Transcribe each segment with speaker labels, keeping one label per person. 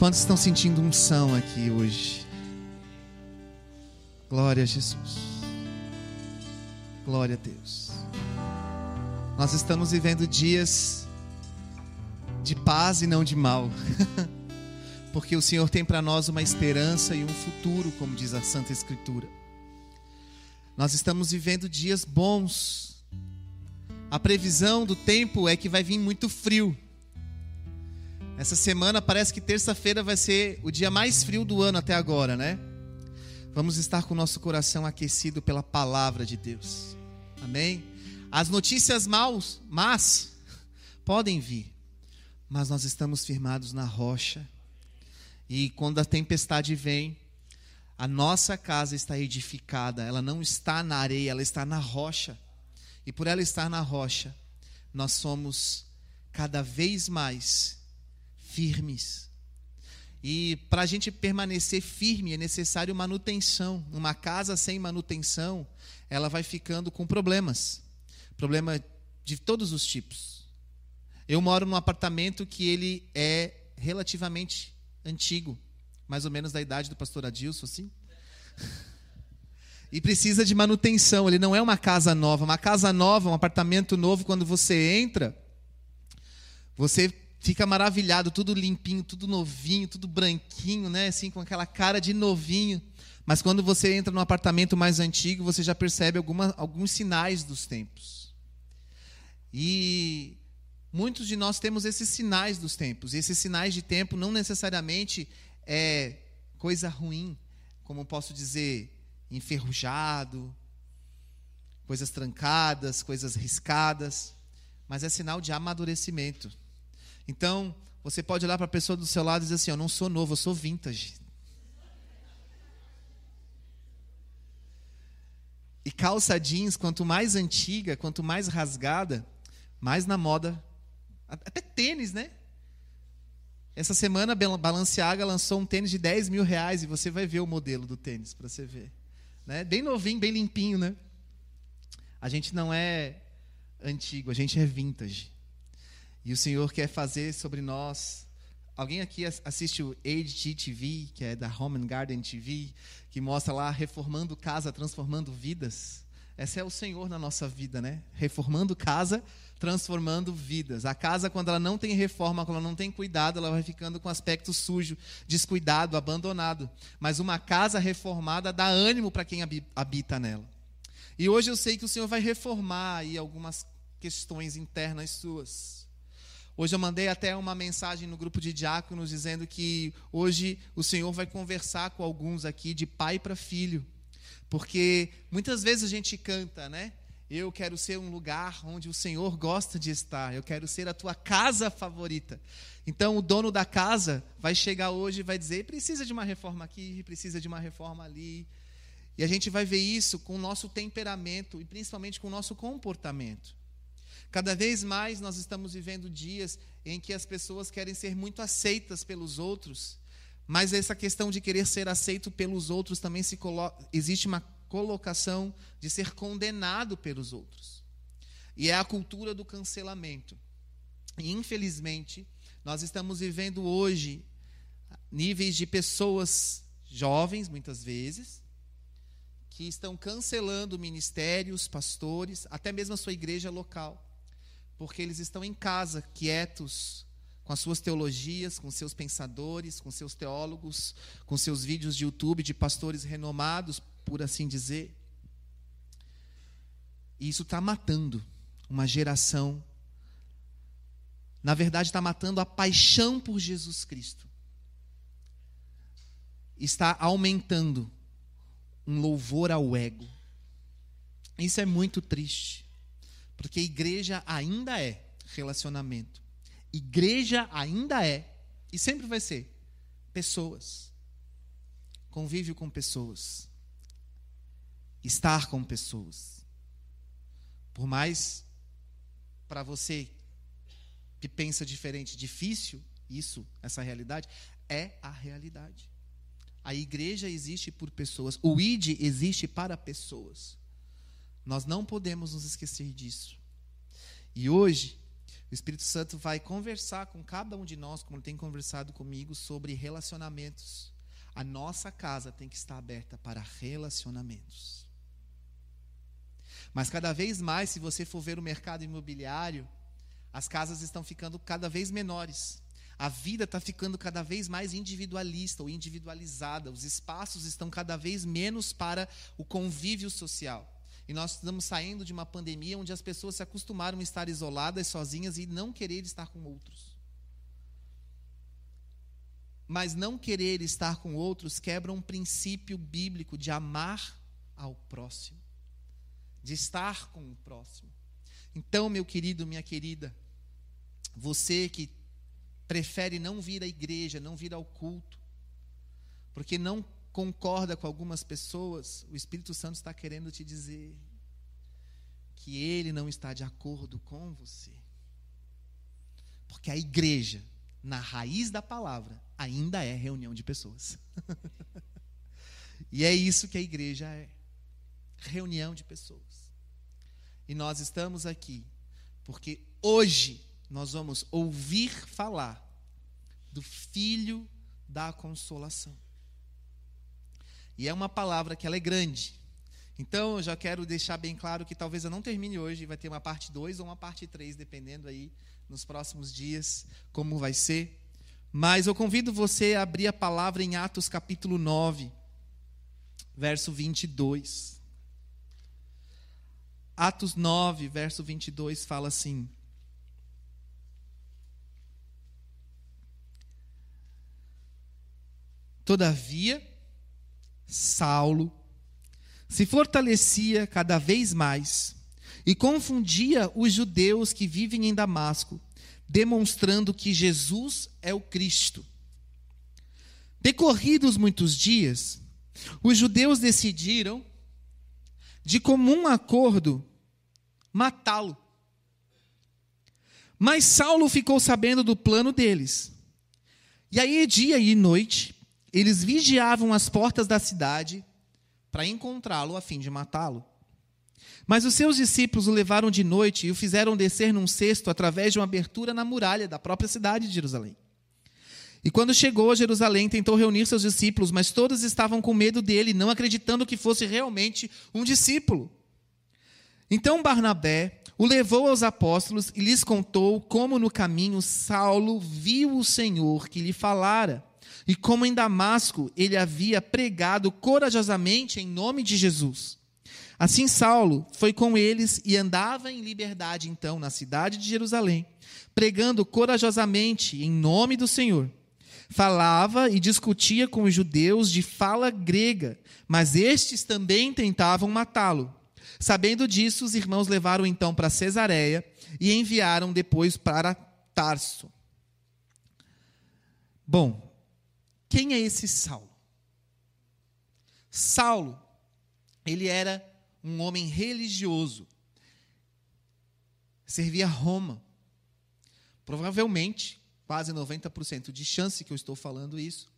Speaker 1: Quantos estão sentindo unção aqui hoje? Glória a Jesus. Glória a Deus. Nós estamos vivendo dias de paz e não de mal. Porque o Senhor tem para nós uma esperança e um futuro, como diz a Santa Escritura. Nós estamos vivendo dias bons. A previsão do tempo é que vai vir muito frio. Essa semana parece que terça-feira vai ser o dia mais frio do ano até agora, né? Vamos estar com o nosso coração aquecido pela palavra de Deus. Amém? As notícias maus, mas podem vir, mas nós estamos firmados na rocha. E quando a tempestade vem, a nossa casa está edificada, ela não está na areia, ela está na rocha. E por ela estar na rocha, nós somos cada vez mais firmes. E para a gente permanecer firme é necessário manutenção. Uma casa sem manutenção, ela vai ficando com problemas. Problema de todos os tipos. Eu moro num apartamento que ele é relativamente antigo, mais ou menos da idade do pastor Adilson, assim. E precisa de manutenção. Ele não é uma casa nova. Uma casa nova, um apartamento novo, quando você entra, você fica maravilhado, tudo limpinho, tudo novinho, tudo branquinho, né? Assim, com aquela cara de novinho. Mas quando você entra num apartamento mais antigo, você já percebe alguma, alguns sinais dos tempos. E muitos de nós temos esses sinais dos tempos. E esses sinais de tempo não necessariamente é coisa ruim, como posso dizer, enferrujado, coisas trancadas, coisas riscadas, mas é sinal de amadurecimento. Então, você pode olhar para a pessoa do seu lado e dizer assim: Eu não sou novo, eu sou vintage. E calça jeans, quanto mais antiga, quanto mais rasgada, mais na moda. Até tênis, né? Essa semana Balenciaga lançou um tênis de 10 mil reais e você vai ver o modelo do tênis para você ver. Né? Bem novinho, bem limpinho, né? A gente não é antigo, a gente é vintage. E o Senhor quer fazer sobre nós. Alguém aqui assiste o HGTV, que é da Home and Garden TV, que mostra lá reformando casa, transformando vidas? Esse é o Senhor na nossa vida, né? Reformando casa, transformando vidas. A casa, quando ela não tem reforma, quando ela não tem cuidado, ela vai ficando com aspecto sujo, descuidado, abandonado. Mas uma casa reformada dá ânimo para quem habita nela. E hoje eu sei que o Senhor vai reformar aí algumas questões internas suas. Hoje eu mandei até uma mensagem no grupo de diáconos dizendo que hoje o Senhor vai conversar com alguns aqui de pai para filho. Porque muitas vezes a gente canta, né? Eu quero ser um lugar onde o Senhor gosta de estar. Eu quero ser a tua casa favorita. Então o dono da casa vai chegar hoje e vai dizer: precisa de uma reforma aqui, precisa de uma reforma ali. E a gente vai ver isso com o nosso temperamento e principalmente com o nosso comportamento. Cada vez mais nós estamos vivendo dias em que as pessoas querem ser muito aceitas pelos outros, mas essa questão de querer ser aceito pelos outros também se existe uma colocação de ser condenado pelos outros. E é a cultura do cancelamento. E infelizmente, nós estamos vivendo hoje níveis de pessoas jovens, muitas vezes, que estão cancelando ministérios, pastores, até mesmo a sua igreja local porque eles estão em casa, quietos, com as suas teologias, com seus pensadores, com seus teólogos, com seus vídeos de YouTube de pastores renomados, por assim dizer. E isso está matando uma geração. Na verdade, está matando a paixão por Jesus Cristo. Está aumentando um louvor ao ego. Isso é muito triste. Porque igreja ainda é relacionamento. Igreja ainda é, e sempre vai ser, pessoas. Convívio com pessoas. Estar com pessoas. Por mais para você que pensa diferente, difícil, isso, essa realidade, é a realidade. A igreja existe por pessoas, o ID existe para pessoas. Nós não podemos nos esquecer disso. E hoje, O Espírito Santo vai conversar com cada um de nós, como tem conversado comigo, sobre relacionamentos. A nossa casa tem que estar aberta para relacionamentos. Mas cada vez mais, se você for ver o mercado imobiliário, as casas estão ficando cada vez menores. A vida está ficando cada vez mais individualista ou individualizada. Os espaços estão cada vez menos para o convívio social. E nós estamos saindo de uma pandemia onde as pessoas se acostumaram a estar isoladas, sozinhas e não querer estar com outros. Mas não querer estar com outros quebra um princípio bíblico de amar ao próximo, de estar com o próximo. Então, meu querido, minha querida, você que prefere não vir à igreja, não vir ao culto, porque não concorda com algumas pessoas, o Espírito Santo está querendo te dizer que ele não está de acordo com você. Porque a igreja, na raiz da palavra, ainda é reunião de pessoas. e é isso que a igreja é reunião de pessoas. E nós estamos aqui porque hoje nós vamos ouvir falar do Filho da Consolação. E é uma palavra que ela é grande. Então, eu já quero deixar bem claro que talvez eu não termine hoje, vai ter uma parte 2 ou uma parte 3, dependendo aí nos próximos dias como vai ser. Mas eu convido você a abrir a palavra em Atos capítulo 9, verso 22. Atos 9, verso 22 fala assim: Todavia, Saulo se fortalecia cada vez mais e confundia os judeus que vivem em Damasco, demonstrando que Jesus é o Cristo. Decorridos muitos dias, os judeus decidiram, de comum acordo, matá-lo. Mas Saulo ficou sabendo do plano deles. E aí, dia e noite, eles vigiavam as portas da cidade para encontrá-lo a fim de matá-lo. Mas os seus discípulos o levaram de noite e o fizeram descer num cesto através de uma abertura na muralha da própria cidade de Jerusalém. E quando chegou a Jerusalém, tentou reunir seus discípulos, mas todos estavam com medo dele, não acreditando que fosse realmente um discípulo. Então Barnabé o levou aos apóstolos e lhes contou como no caminho Saulo viu o Senhor que lhe falara e como em Damasco ele havia pregado corajosamente em nome de Jesus. Assim Saulo foi com eles e andava em liberdade então na cidade de Jerusalém, pregando corajosamente em nome do Senhor. Falava e discutia com os judeus de fala grega, mas estes também tentavam matá-lo. Sabendo disso, os irmãos levaram então para Cesareia e enviaram depois para Tarso. Bom, quem é esse Saulo? Saulo, ele era um homem religioso. Servia Roma. Provavelmente, quase 90% de chance que eu estou falando isso,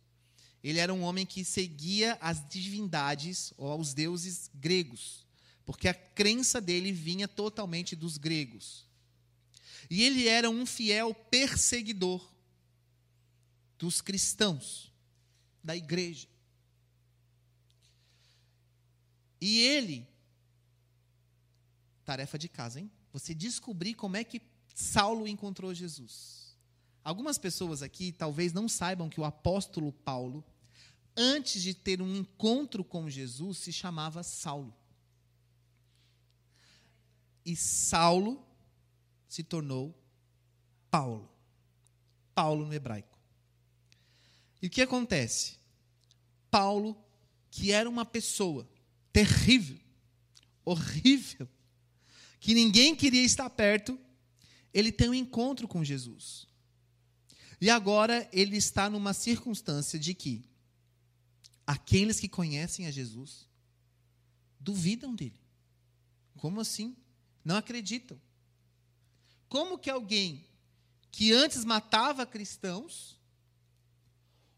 Speaker 1: ele era um homem que seguia as divindades ou aos deuses gregos, porque a crença dele vinha totalmente dos gregos. E ele era um fiel perseguidor dos cristãos da igreja. E ele, tarefa de casa, hein? Você descobrir como é que Saulo encontrou Jesus. Algumas pessoas aqui talvez não saibam que o apóstolo Paulo, antes de ter um encontro com Jesus, se chamava Saulo. E Saulo se tornou Paulo. Paulo no hebraico. E o que acontece? Paulo, que era uma pessoa terrível, horrível, que ninguém queria estar perto, ele tem um encontro com Jesus. E agora ele está numa circunstância de que aqueles que conhecem a Jesus duvidam dele. Como assim? Não acreditam. Como que alguém que antes matava cristãos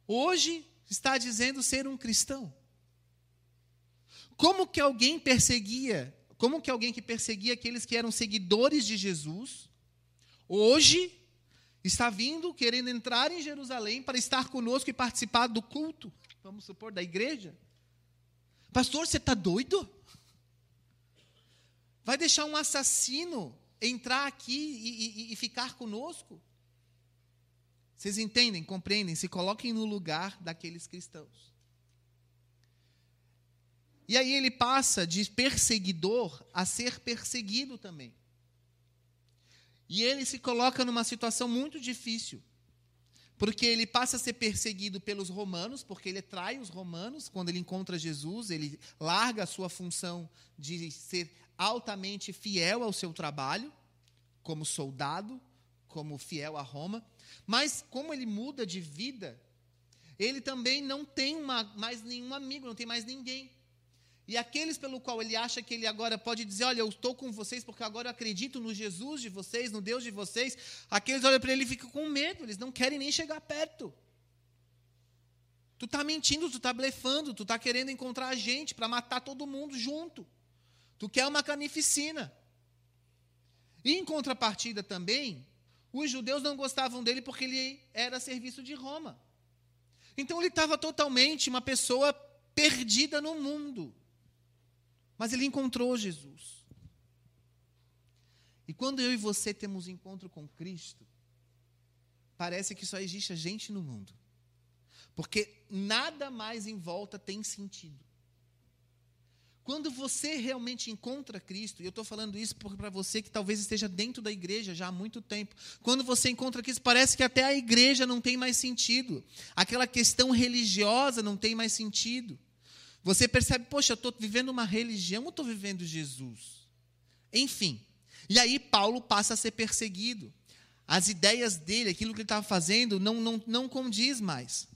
Speaker 1: hoje está dizendo ser um cristão. Como que alguém perseguia, como que alguém que perseguia aqueles que eram seguidores de Jesus, hoje está vindo querendo entrar em Jerusalém para estar conosco e participar do culto, vamos supor, da igreja. Pastor, você está doido? Vai deixar um assassino entrar aqui e, e, e ficar conosco? Vocês entendem, compreendem? Se coloquem no lugar daqueles cristãos. E aí ele passa de perseguidor a ser perseguido também. E ele se coloca numa situação muito difícil. Porque ele passa a ser perseguido pelos romanos, porque ele trai os romanos quando ele encontra Jesus, ele larga a sua função de ser altamente fiel ao seu trabalho, como soldado, como fiel a Roma. Mas como ele muda de vida, ele também não tem uma, mais nenhum amigo, não tem mais ninguém. E aqueles pelo qual ele acha que ele agora pode dizer, olha, eu estou com vocês porque agora eu acredito no Jesus de vocês, no Deus de vocês, aqueles olham para ele e ficam com medo, eles não querem nem chegar perto. Tu está mentindo, tu está blefando, tu está querendo encontrar a gente para matar todo mundo junto. Tu quer uma carnificina. E em contrapartida também, os judeus não gostavam dele porque ele era serviço de Roma. Então ele estava totalmente uma pessoa perdida no mundo. Mas ele encontrou Jesus. E quando eu e você temos encontro com Cristo, parece que só existe a gente no mundo. Porque nada mais em volta tem sentido. Quando você realmente encontra Cristo, e eu estou falando isso para você que talvez esteja dentro da igreja já há muito tempo, quando você encontra Cristo, parece que até a igreja não tem mais sentido, aquela questão religiosa não tem mais sentido. Você percebe, poxa, eu estou vivendo uma religião ou estou vivendo Jesus? Enfim. E aí Paulo passa a ser perseguido. As ideias dele, aquilo que ele estava fazendo, não, não, não condiz mais.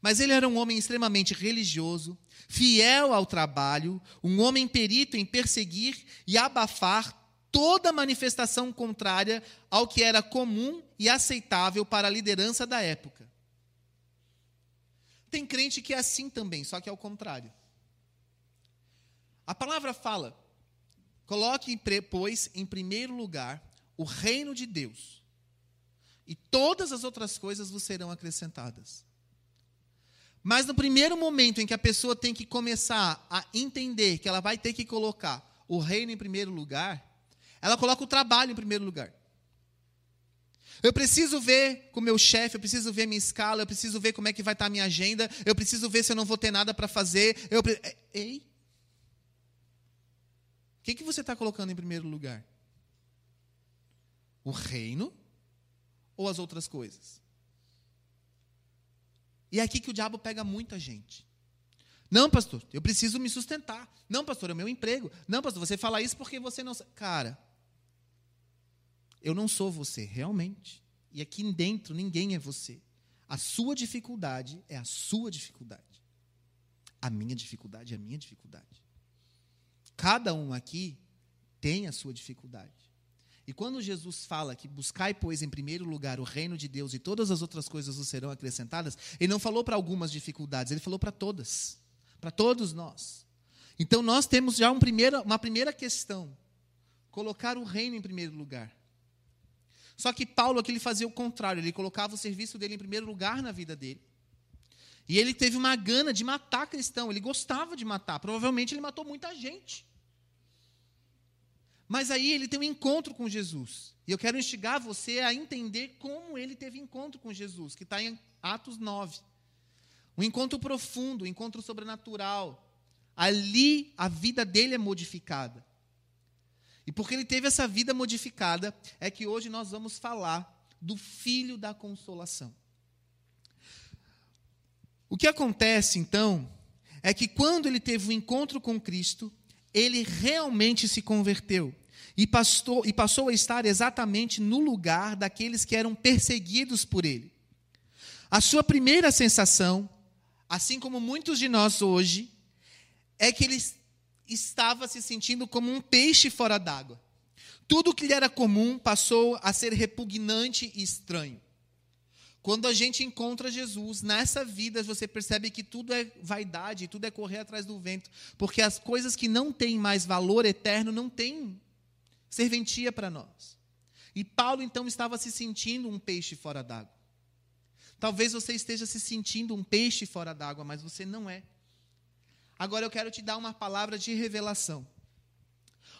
Speaker 1: Mas ele era um homem extremamente religioso, fiel ao trabalho, um homem perito em perseguir e abafar toda manifestação contrária ao que era comum e aceitável para a liderança da época. Tem crente que é assim também, só que é o contrário. A palavra fala: coloque, pois, em primeiro lugar o reino de Deus, e todas as outras coisas vos serão acrescentadas. Mas no primeiro momento em que a pessoa tem que começar a entender que ela vai ter que colocar o reino em primeiro lugar, ela coloca o trabalho em primeiro lugar. Eu preciso ver com o meu chefe, eu preciso ver minha escala, eu preciso ver como é que vai estar a minha agenda, eu preciso ver se eu não vou ter nada para fazer. Eu pre... Ei, que, que você está colocando em primeiro lugar? O reino ou as outras coisas? E é aqui que o diabo pega muita gente. Não, pastor, eu preciso me sustentar. Não, pastor, é o meu emprego. Não, pastor, você fala isso porque você não. Cara, eu não sou você, realmente. E aqui dentro ninguém é você. A sua dificuldade é a sua dificuldade. A minha dificuldade é a minha dificuldade. Cada um aqui tem a sua dificuldade. E quando Jesus fala que buscai, pois, em primeiro lugar o reino de Deus e todas as outras coisas vos serão acrescentadas, ele não falou para algumas dificuldades, ele falou para todas, para todos nós. Então nós temos já um primeiro, uma primeira questão: colocar o reino em primeiro lugar. Só que Paulo aqui ele fazia o contrário, ele colocava o serviço dele em primeiro lugar na vida dele. E ele teve uma gana de matar cristão, ele gostava de matar. Provavelmente ele matou muita gente. Mas aí ele tem um encontro com Jesus. E eu quero instigar você a entender como ele teve encontro com Jesus, que está em Atos 9. Um encontro profundo, um encontro sobrenatural. Ali a vida dele é modificada. E porque ele teve essa vida modificada, é que hoje nós vamos falar do Filho da Consolação. O que acontece, então, é que quando ele teve o um encontro com Cristo, ele realmente se converteu e passou, e passou a estar exatamente no lugar daqueles que eram perseguidos por ele. A sua primeira sensação, assim como muitos de nós hoje, é que ele estava se sentindo como um peixe fora d'água. Tudo que lhe era comum passou a ser repugnante e estranho. Quando a gente encontra Jesus nessa vida, você percebe que tudo é vaidade, tudo é correr atrás do vento, porque as coisas que não têm mais valor eterno não têm serventia para nós. E Paulo então estava se sentindo um peixe fora d'água. Talvez você esteja se sentindo um peixe fora d'água, mas você não é. Agora eu quero te dar uma palavra de revelação.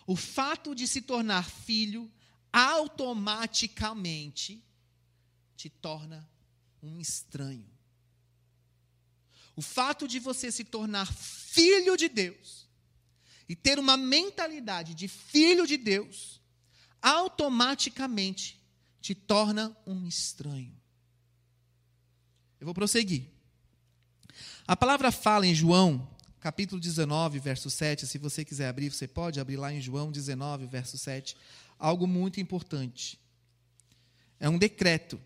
Speaker 1: O fato de se tornar filho automaticamente te torna um estranho. O fato de você se tornar filho de Deus e ter uma mentalidade de filho de Deus automaticamente te torna um estranho. Eu vou prosseguir. A palavra fala em João, capítulo 19, verso 7. Se você quiser abrir, você pode abrir lá em João 19, verso 7. Algo muito importante. É um decreto.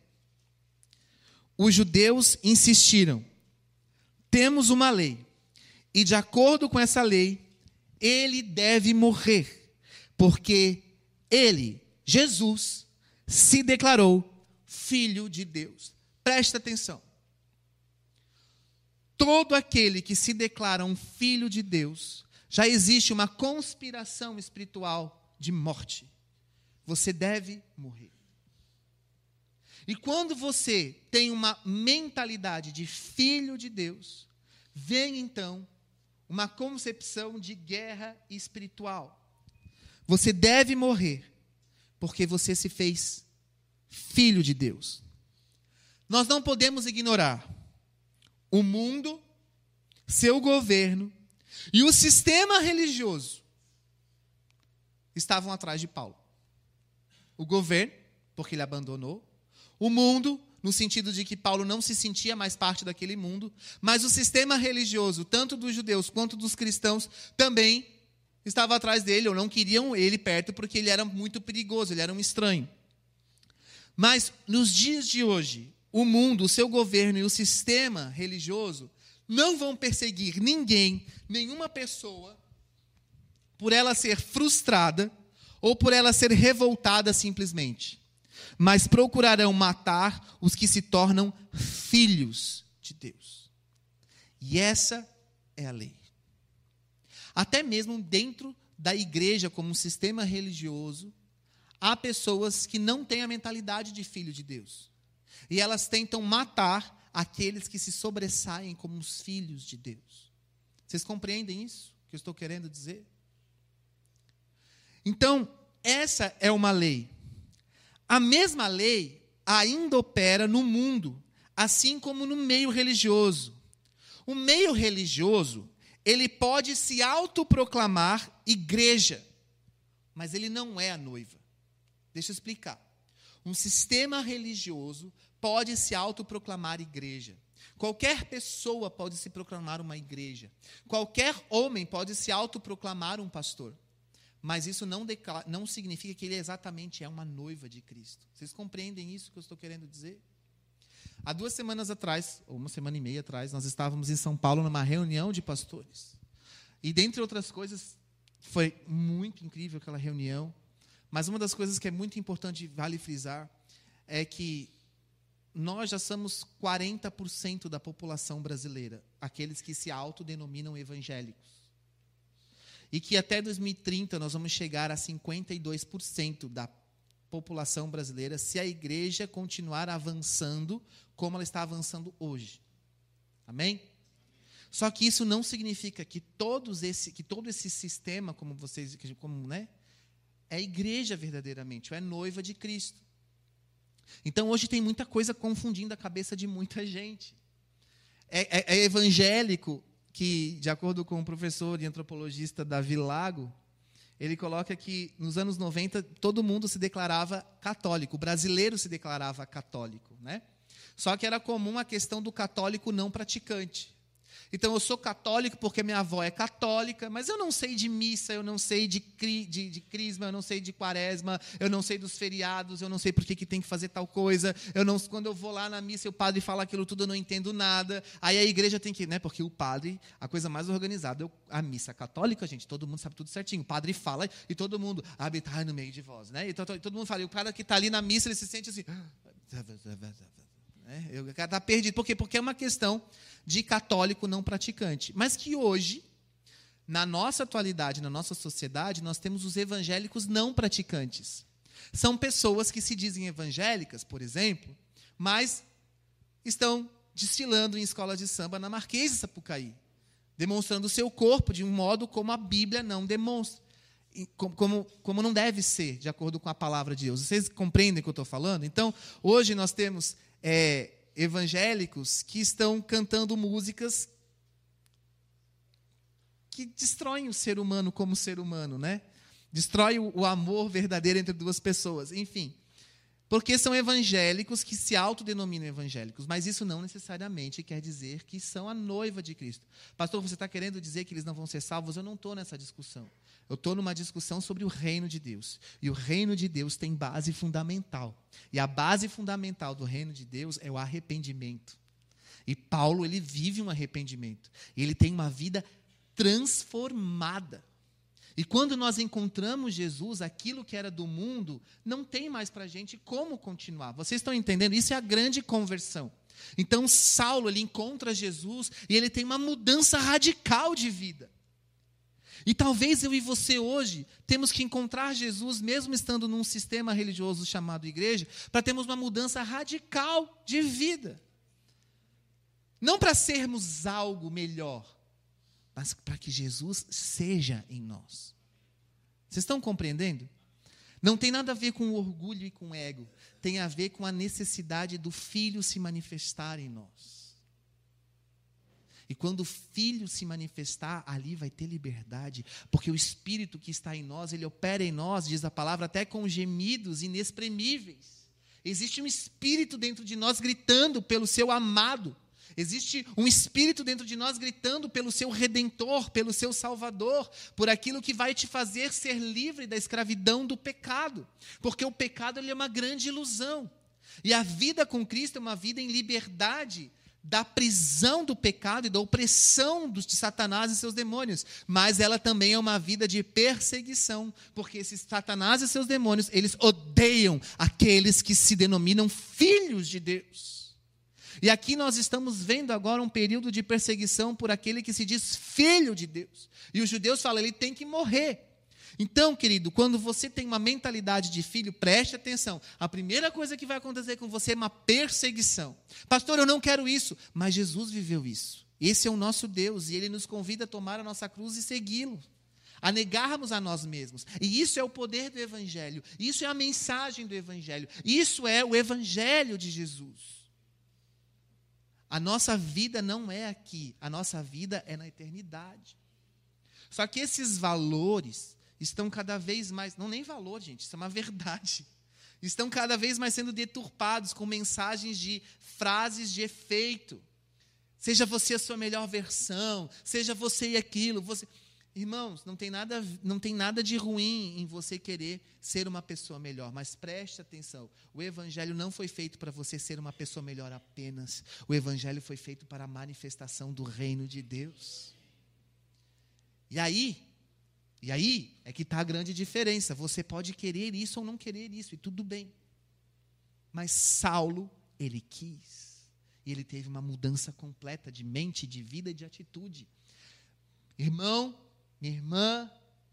Speaker 1: Os judeus insistiram: temos uma lei, e de acordo com essa lei, ele deve morrer, porque ele, Jesus, se declarou filho de Deus. Presta atenção. Todo aquele que se declara um filho de Deus, já existe uma conspiração espiritual de morte. Você deve morrer. E quando você tem uma mentalidade de filho de Deus, vem então uma concepção de guerra espiritual. Você deve morrer, porque você se fez filho de Deus. Nós não podemos ignorar o mundo, seu governo e o sistema religioso estavam atrás de Paulo. O governo, porque ele abandonou, o mundo, no sentido de que Paulo não se sentia mais parte daquele mundo, mas o sistema religioso, tanto dos judeus quanto dos cristãos, também estava atrás dele, ou não queriam ele perto, porque ele era muito perigoso, ele era um estranho. Mas nos dias de hoje, o mundo, o seu governo e o sistema religioso não vão perseguir ninguém, nenhuma pessoa, por ela ser frustrada ou por ela ser revoltada simplesmente, mas procurarão matar os que se tornam filhos de Deus. E essa é a lei. Até mesmo dentro da igreja, como um sistema religioso, há pessoas que não têm a mentalidade de filho de Deus. E elas tentam matar aqueles que se sobressaem como os filhos de Deus. Vocês compreendem isso que eu estou querendo dizer? Então, essa é uma lei. A mesma lei ainda opera no mundo, assim como no meio religioso. O meio religioso ele pode se autoproclamar igreja, mas ele não é a noiva. Deixa eu explicar. Um sistema religioso pode se autoproclamar igreja. Qualquer pessoa pode se proclamar uma igreja. Qualquer homem pode se autoproclamar um pastor. Mas isso não, declara, não significa que ele exatamente é uma noiva de Cristo. Vocês compreendem isso que eu estou querendo dizer? Há duas semanas atrás, ou uma semana e meia atrás, nós estávamos em São Paulo numa reunião de pastores. E, dentre outras coisas, foi muito incrível aquela reunião. Mas uma das coisas que é muito importante, vale frisar, é que nós já somos 40% da população brasileira, aqueles que se autodenominam evangélicos. E que até 2030 nós vamos chegar a 52% da população brasileira se a igreja continuar avançando como ela está avançando hoje. Amém? Só que isso não significa que todos esse, que todo esse sistema, como vocês, como, né, é igreja verdadeiramente, ou é noiva de Cristo. Então hoje tem muita coisa confundindo a cabeça de muita gente. É, é, é evangélico que, de acordo com o professor e antropologista Davi Lago, ele coloca que nos anos 90 todo mundo se declarava católico, o brasileiro se declarava católico, né? Só que era comum a questão do católico não praticante. Então, eu sou católico porque minha avó é católica, mas eu não sei de missa, eu não sei de, cri, de, de crisma, eu não sei de quaresma, eu não sei dos feriados, eu não sei por que, que tem que fazer tal coisa. Eu não, quando eu vou lá na missa e o padre fala aquilo tudo, eu não entendo nada. Aí a igreja tem que, né? Porque o padre, a coisa mais organizada, é a missa católica, gente, todo mundo sabe tudo certinho. O padre fala e todo mundo habitar no meio de vós, né? Então todo mundo fala, e o cara que está ali na missa, ele se sente assim. Né? O cara está perdido. Por quê? Porque é uma questão de católico não praticante. Mas que hoje, na nossa atualidade, na nossa sociedade, nós temos os evangélicos não praticantes. São pessoas que se dizem evangélicas, por exemplo, mas estão desfilando em escolas de samba na Marquês de Sapucaí, demonstrando o seu corpo de um modo como a Bíblia não demonstra, como, como não deve ser, de acordo com a palavra de Deus. Vocês compreendem o que eu estou falando? Então, hoje nós temos é, evangélicos que estão cantando músicas que destroem o ser humano como ser humano, né? Destrói o amor verdadeiro entre duas pessoas. Enfim, porque são evangélicos que se autodenominam evangélicos, mas isso não necessariamente quer dizer que são a noiva de Cristo. Pastor, você está querendo dizer que eles não vão ser salvos? Eu não estou nessa discussão. Eu estou numa discussão sobre o reino de Deus. E o reino de Deus tem base fundamental. E a base fundamental do reino de Deus é o arrependimento. E Paulo, ele vive um arrependimento. Ele tem uma vida transformada. E quando nós encontramos Jesus, aquilo que era do mundo, não tem mais para a gente como continuar. Vocês estão entendendo? Isso é a grande conversão. Então, Saulo, ele encontra Jesus e ele tem uma mudança radical de vida. E talvez eu e você hoje temos que encontrar Jesus, mesmo estando num sistema religioso chamado igreja, para termos uma mudança radical de vida. Não para sermos algo melhor, mas para que Jesus seja em nós. Vocês estão compreendendo? Não tem nada a ver com orgulho e com ego, tem a ver com a necessidade do filho se manifestar em nós. E quando o filho se manifestar, ali vai ter liberdade, porque o espírito que está em nós, ele opera em nós, diz a palavra, até com gemidos inexprimíveis. Existe um espírito dentro de nós gritando pelo seu amado. Existe um espírito dentro de nós gritando pelo seu redentor, pelo seu salvador, por aquilo que vai te fazer ser livre da escravidão do pecado. Porque o pecado ele é uma grande ilusão. E a vida com Cristo é uma vida em liberdade da prisão do pecado e da opressão de Satanás e seus demônios, mas ela também é uma vida de perseguição, porque esses Satanás e seus demônios, eles odeiam aqueles que se denominam filhos de Deus. E aqui nós estamos vendo agora um período de perseguição por aquele que se diz filho de Deus. E os judeus falam, ele tem que morrer. Então, querido, quando você tem uma mentalidade de filho, preste atenção. A primeira coisa que vai acontecer com você é uma perseguição. Pastor, eu não quero isso. Mas Jesus viveu isso. Esse é o nosso Deus e ele nos convida a tomar a nossa cruz e segui-lo. A negarmos a nós mesmos. E isso é o poder do Evangelho. Isso é a mensagem do Evangelho. Isso é o Evangelho de Jesus. A nossa vida não é aqui, a nossa vida é na eternidade. Só que esses valores estão cada vez mais, não nem valor, gente, isso é uma verdade. Estão cada vez mais sendo deturpados com mensagens de frases de efeito. Seja você a sua melhor versão, seja você e aquilo, você Irmãos, não tem, nada, não tem nada de ruim em você querer ser uma pessoa melhor, mas preste atenção: o Evangelho não foi feito para você ser uma pessoa melhor apenas, o Evangelho foi feito para a manifestação do reino de Deus. E aí, e aí é que está a grande diferença: você pode querer isso ou não querer isso, e tudo bem. Mas Saulo, ele quis, e ele teve uma mudança completa de mente, de vida e de atitude. Irmão, minha irmã,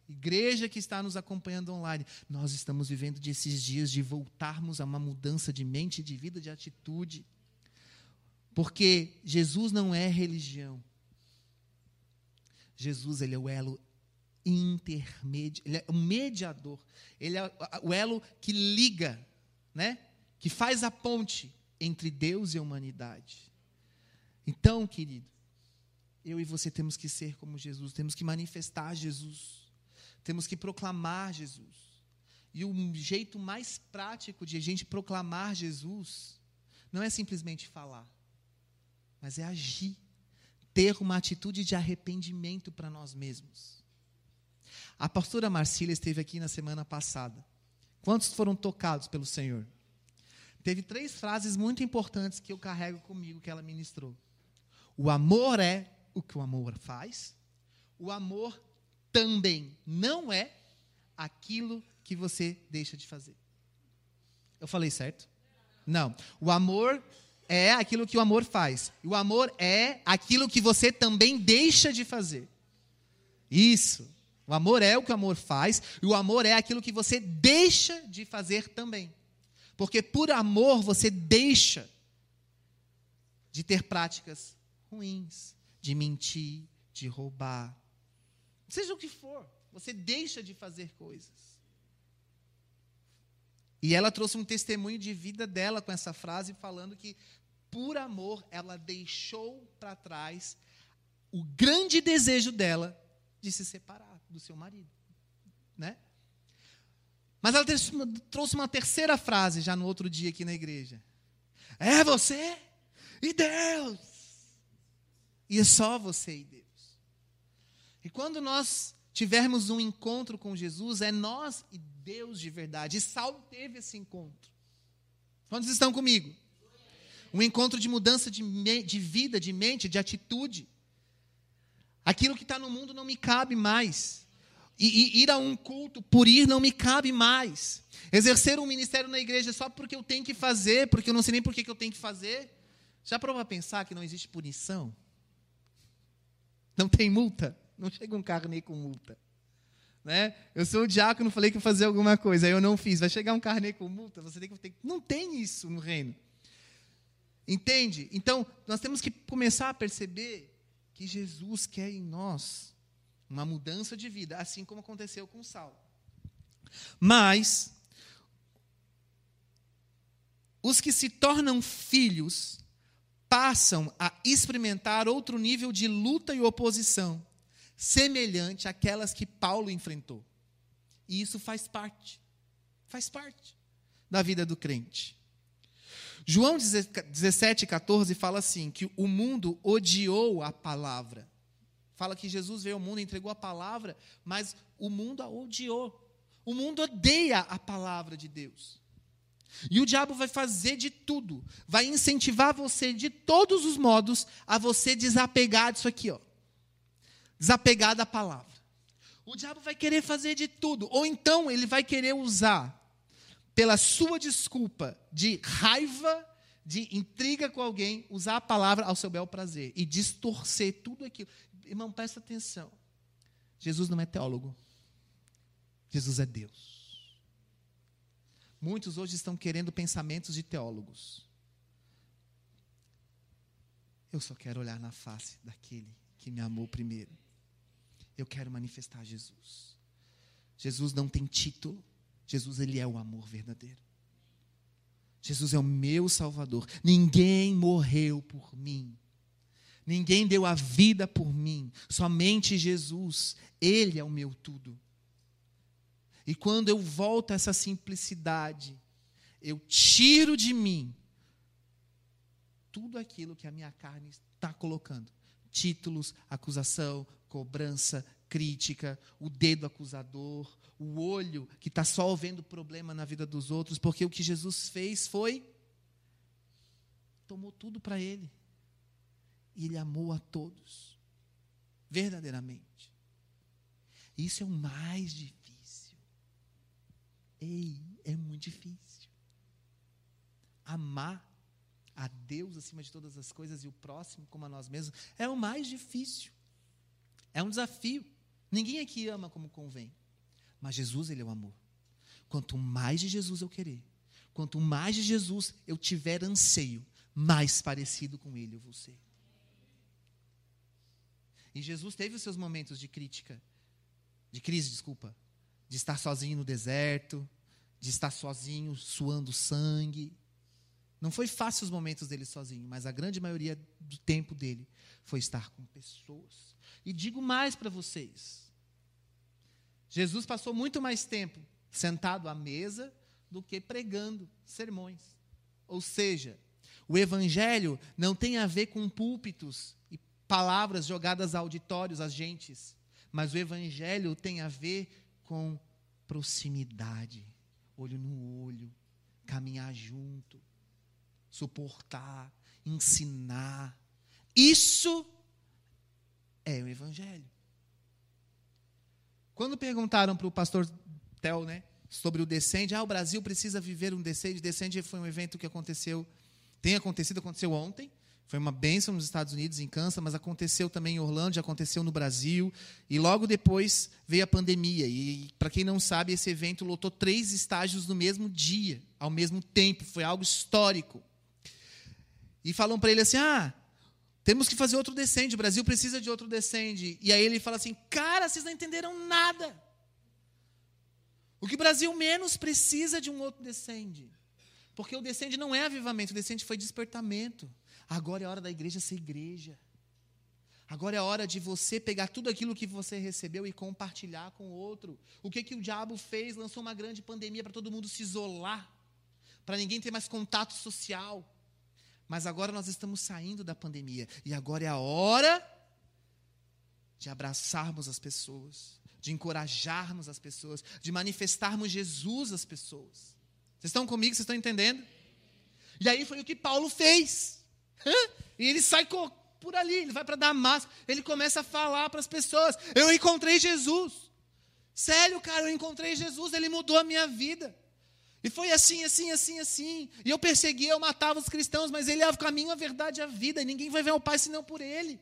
Speaker 1: igreja que está nos acompanhando online, nós estamos vivendo desses dias de voltarmos a uma mudança de mente, de vida, de atitude. Porque Jesus não é religião. Jesus, ele é o elo intermediário, ele é o mediador, ele é o elo que liga, né? Que faz a ponte entre Deus e a humanidade. Então, querido, eu e você temos que ser como Jesus, temos que manifestar Jesus, temos que proclamar Jesus. E o jeito mais prático de a gente proclamar Jesus não é simplesmente falar, mas é agir, ter uma atitude de arrependimento para nós mesmos. A pastora Marcília esteve aqui na semana passada. Quantos foram tocados pelo Senhor? Teve três frases muito importantes que eu carrego comigo que ela ministrou. O amor é o que o amor faz. O amor também não é aquilo que você deixa de fazer. Eu falei certo? Não. O amor é aquilo que o amor faz. O amor é aquilo que você também deixa de fazer. Isso. O amor é o que o amor faz, e o amor é aquilo que você deixa de fazer também. Porque por amor você deixa de ter práticas ruins, de mentir, de roubar. Seja o que for, você deixa de fazer coisas. E ela trouxe um testemunho de vida dela com essa frase, falando que, por amor, ela deixou para trás o grande desejo dela de se separar do seu marido. Né? Mas ela trouxe uma terceira frase já no outro dia aqui na igreja. É você e Deus. E é só você e Deus. E quando nós tivermos um encontro com Jesus, é nós e Deus de verdade. E Saulo teve esse encontro. Quantos estão comigo? Um encontro de mudança de, de vida, de mente, de atitude. Aquilo que está no mundo não me cabe mais. E, e, ir a um culto por ir não me cabe mais. Exercer um ministério na igreja só porque eu tenho que fazer, porque eu não sei nem por que eu tenho que fazer. Já provou a pensar que não existe punição? Não tem multa? Não chega um carnê com multa. Né? Eu sou o diácono, falei que ia fazer alguma coisa, aí eu não fiz. Vai chegar um carnê com multa? Você tem que ter... Não tem isso no reino. Entende? Então, nós temos que começar a perceber que Jesus quer em nós uma mudança de vida, assim como aconteceu com Saulo. Mas os que se tornam filhos passam a experimentar outro nível de luta e oposição, semelhante àquelas que Paulo enfrentou. E isso faz parte, faz parte da vida do crente. João 17, 14 fala assim: que o mundo odiou a palavra. Fala que Jesus veio ao mundo entregou a palavra, mas o mundo a odiou. O mundo odeia a palavra de Deus. E o diabo vai fazer de tudo, vai incentivar você de todos os modos a você desapegar disso aqui, ó. Desapegar da palavra. O diabo vai querer fazer de tudo, ou então ele vai querer usar pela sua desculpa de raiva, de intriga com alguém, usar a palavra ao seu bel prazer e distorcer tudo aquilo. Irmão, presta atenção. Jesus não é teólogo. Jesus é Deus. Muitos hoje estão querendo pensamentos de teólogos. Eu só quero olhar na face daquele que me amou primeiro. Eu quero manifestar Jesus. Jesus não tem título. Jesus ele é o amor verdadeiro. Jesus é o meu salvador. Ninguém morreu por mim. Ninguém deu a vida por mim. Somente Jesus. Ele é o meu tudo. E quando eu volto a essa simplicidade, eu tiro de mim tudo aquilo que a minha carne está colocando: títulos, acusação, cobrança, crítica, o dedo acusador, o olho que está só vendo problema na vida dos outros, porque o que Jesus fez foi tomou tudo para ele. E ele amou a todos, verdadeiramente. Isso é o mais difícil. Ei, é muito difícil. Amar a Deus acima de todas as coisas e o próximo como a nós mesmos é o mais difícil. É um desafio. Ninguém aqui ama como convém. Mas Jesus, Ele é o amor. Quanto mais de Jesus eu querer, quanto mais de Jesus eu tiver anseio, mais parecido com Ele eu vou ser. E Jesus teve os seus momentos de crítica, de crise, desculpa, de estar sozinho no deserto, de estar sozinho suando sangue. Não foi fácil os momentos dele sozinho, mas a grande maioria do tempo dele foi estar com pessoas. E digo mais para vocês: Jesus passou muito mais tempo sentado à mesa do que pregando sermões. Ou seja, o evangelho não tem a ver com púlpitos e palavras jogadas a auditórios, às gentes, mas o evangelho tem a ver com proximidade, olho no olho, caminhar junto, suportar, ensinar. Isso é o Evangelho. Quando perguntaram para o pastor Tel, né, sobre o Descende, ah, o Brasil precisa viver um Descende. Descende foi um evento que aconteceu, tem acontecido, aconteceu ontem, Foi uma bênção nos Estados Unidos, em Kansas, mas aconteceu também em Orlando, aconteceu no Brasil. E logo depois veio a pandemia. E, para quem não sabe, esse evento lotou três estágios no mesmo dia, ao mesmo tempo. Foi algo histórico. E falam para ele assim: ah, temos que fazer outro descende, o Brasil precisa de outro descende. E aí ele fala assim: cara, vocês não entenderam nada. O que o Brasil menos precisa de um outro descende. Porque o descende não é avivamento, o descende foi despertamento. Agora é hora da igreja ser igreja. Agora é hora de você pegar tudo aquilo que você recebeu e compartilhar com o outro. O que, que o diabo fez? Lançou uma grande pandemia para todo mundo se isolar, para ninguém ter mais contato social. Mas agora nós estamos saindo da pandemia e agora é a hora de abraçarmos as pessoas, de encorajarmos as pessoas, de manifestarmos Jesus às pessoas. Vocês estão comigo? Vocês estão entendendo? E aí foi o que Paulo fez. E ele sai por ali, ele vai para Damasco, ele começa a falar para as pessoas: Eu encontrei Jesus. Sério, cara, eu encontrei Jesus, ele mudou a minha vida. E foi assim, assim, assim, assim. E eu perseguia, eu matava os cristãos, mas ele é o caminho, a verdade e a vida. E ninguém vai ver o Pai senão por ele.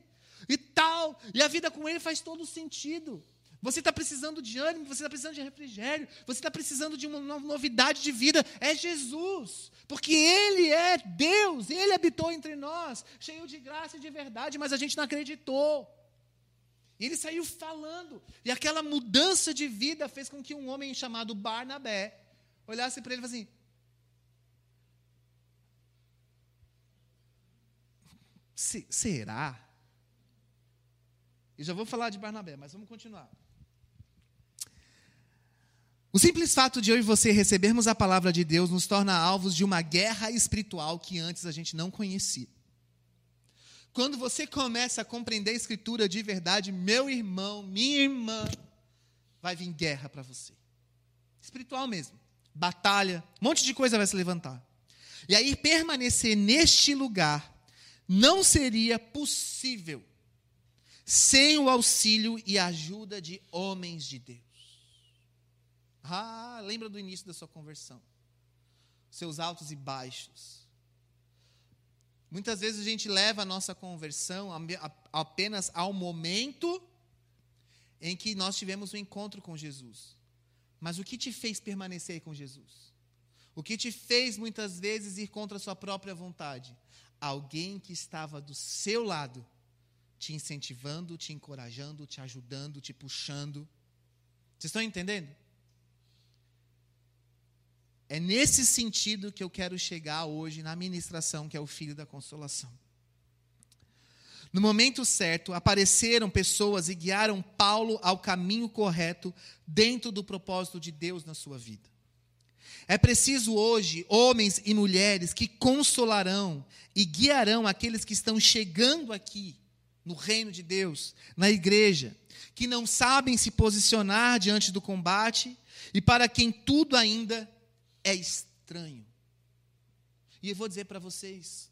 Speaker 1: E tal. E a vida com ele faz todo sentido. Você está precisando de ânimo, você está precisando de refrigério, você está precisando de uma novidade de vida. É Jesus, porque Ele é Deus, Ele habitou entre nós, cheio de graça e de verdade, mas a gente não acreditou. E ele saiu falando, e aquela mudança de vida fez com que um homem chamado Barnabé olhasse para ele e assim: será? E já vou falar de Barnabé, mas vamos continuar. O simples fato de eu e você recebermos a palavra de Deus nos torna alvos de uma guerra espiritual que antes a gente não conhecia. Quando você começa a compreender a Escritura de verdade, meu irmão, minha irmã, vai vir guerra para você. Espiritual mesmo. Batalha, um monte de coisa vai se levantar. E aí, permanecer neste lugar não seria possível sem o auxílio e ajuda de homens de Deus. Ah, lembra do início da sua conversão. Seus altos e baixos. Muitas vezes a gente leva a nossa conversão apenas ao momento em que nós tivemos um encontro com Jesus. Mas o que te fez permanecer com Jesus? O que te fez muitas vezes ir contra a sua própria vontade? Alguém que estava do seu lado, te incentivando, te encorajando, te ajudando, te puxando. Vocês estão entendendo? É nesse sentido que eu quero chegar hoje na ministração, que é o Filho da Consolação. No momento certo, apareceram pessoas e guiaram Paulo ao caminho correto dentro do propósito de Deus na sua vida. É preciso hoje homens e mulheres que consolarão e guiarão aqueles que estão chegando aqui no reino de Deus, na igreja, que não sabem se posicionar diante do combate e para quem tudo ainda é estranho. E eu vou dizer para vocês: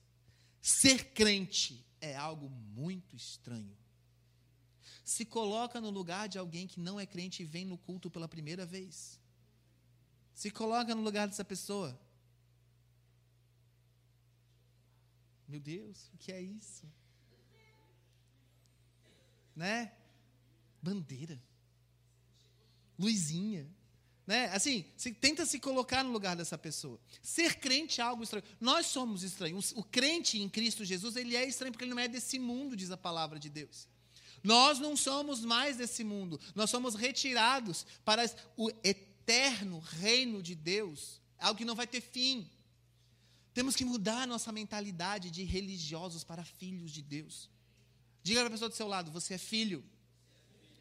Speaker 1: ser crente é algo muito estranho. Se coloca no lugar de alguém que não é crente e vem no culto pela primeira vez. Se coloca no lugar dessa pessoa. Meu Deus, o que é isso? Né? Bandeira. Luzinha. Né? Assim, se, tenta se colocar no lugar dessa pessoa. Ser crente é algo estranho. Nós somos estranhos. O, crente em Cristo Jesus, ele é estranho porque ele não é desse mundo, diz a palavra de Deus. Nós não somos mais desse mundo. Nós somos retirados para o eterno reino de Deus, algo que não vai ter fim. Temos que mudar nossa mentalidade de religiosos para filhos de Deus. Diga para a pessoa do seu lado: você é filho.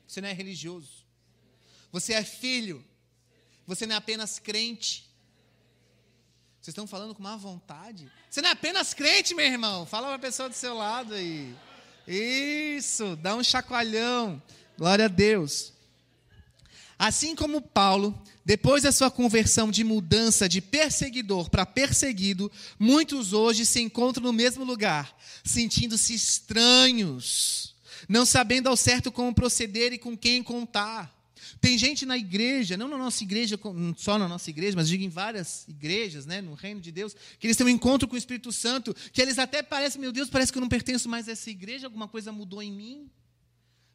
Speaker 1: Você não é religioso. Você é filho. Você não é apenas crente. Vocês estão falando com má vontade? Você não é apenas crente, meu irmão. Fala para a pessoa do seu lado aí. Isso, dá um chacoalhão. Glória a Deus. Assim como Paulo, depois da sua conversão de mudança de perseguidor para perseguido, muitos hoje se encontram no mesmo lugar, sentindo-se estranhos, não sabendo ao certo como proceder e com quem contar Tem gente na igreja, não na nossa igreja, só na nossa igreja, mas digo em várias igrejas, né, no reino de Deus, que eles têm um encontro com o Espírito Santo, que eles até parecem, meu Deus, parece que eu não pertenço mais a essa igreja, alguma coisa mudou em mim.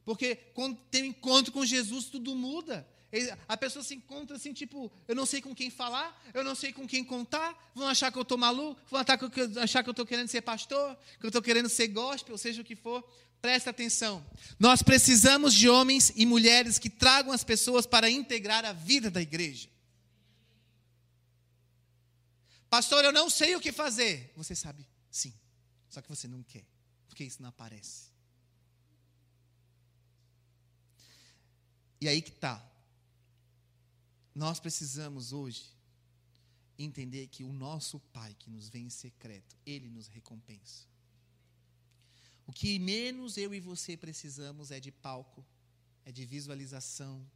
Speaker 1: Porque quando tem um encontro com Jesus, tudo muda. A pessoa se encontra assim, tipo, eu não sei com quem falar, eu não sei com quem contar, vão achar que eu estou maluco, vão achar que eu estou querendo ser pastor, que eu estou querendo ser gospel, seja o que for. Presta atenção. Nós precisamos de homens e mulheres que tragam as pessoas para integrar a vida da igreja. Pastor, eu não sei o que fazer. Você sabe, sim. Só que você não quer, porque isso não aparece. E aí que está. Nós precisamos hoje entender que o nosso Pai que nos vem em secreto, Ele nos recompensa. O que menos eu e você precisamos é de palco, é de visualização,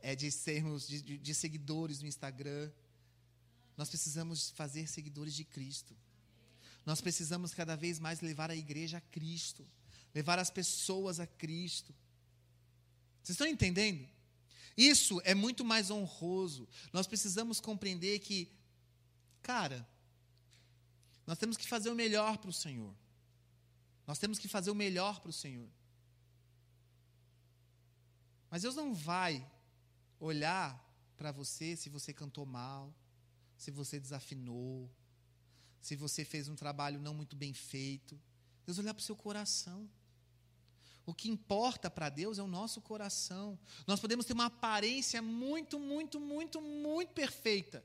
Speaker 1: é de sermos de, de, de seguidores no Instagram. Nós precisamos fazer seguidores de Cristo. Nós precisamos cada vez mais levar a igreja a Cristo, levar as pessoas a Cristo. Vocês estão entendendo? Isso é muito mais honroso. Nós precisamos compreender que, cara, nós temos que fazer o melhor para o Senhor. Nós temos que fazer o melhor para o Senhor. Mas Deus não vai olhar para você se você cantou mal, se você desafinou, se você fez um trabalho não muito bem feito. Deus olhar para o seu coração. O que importa para Deus é o nosso coração. Nós podemos ter uma aparência muito, muito, muito, muito perfeita.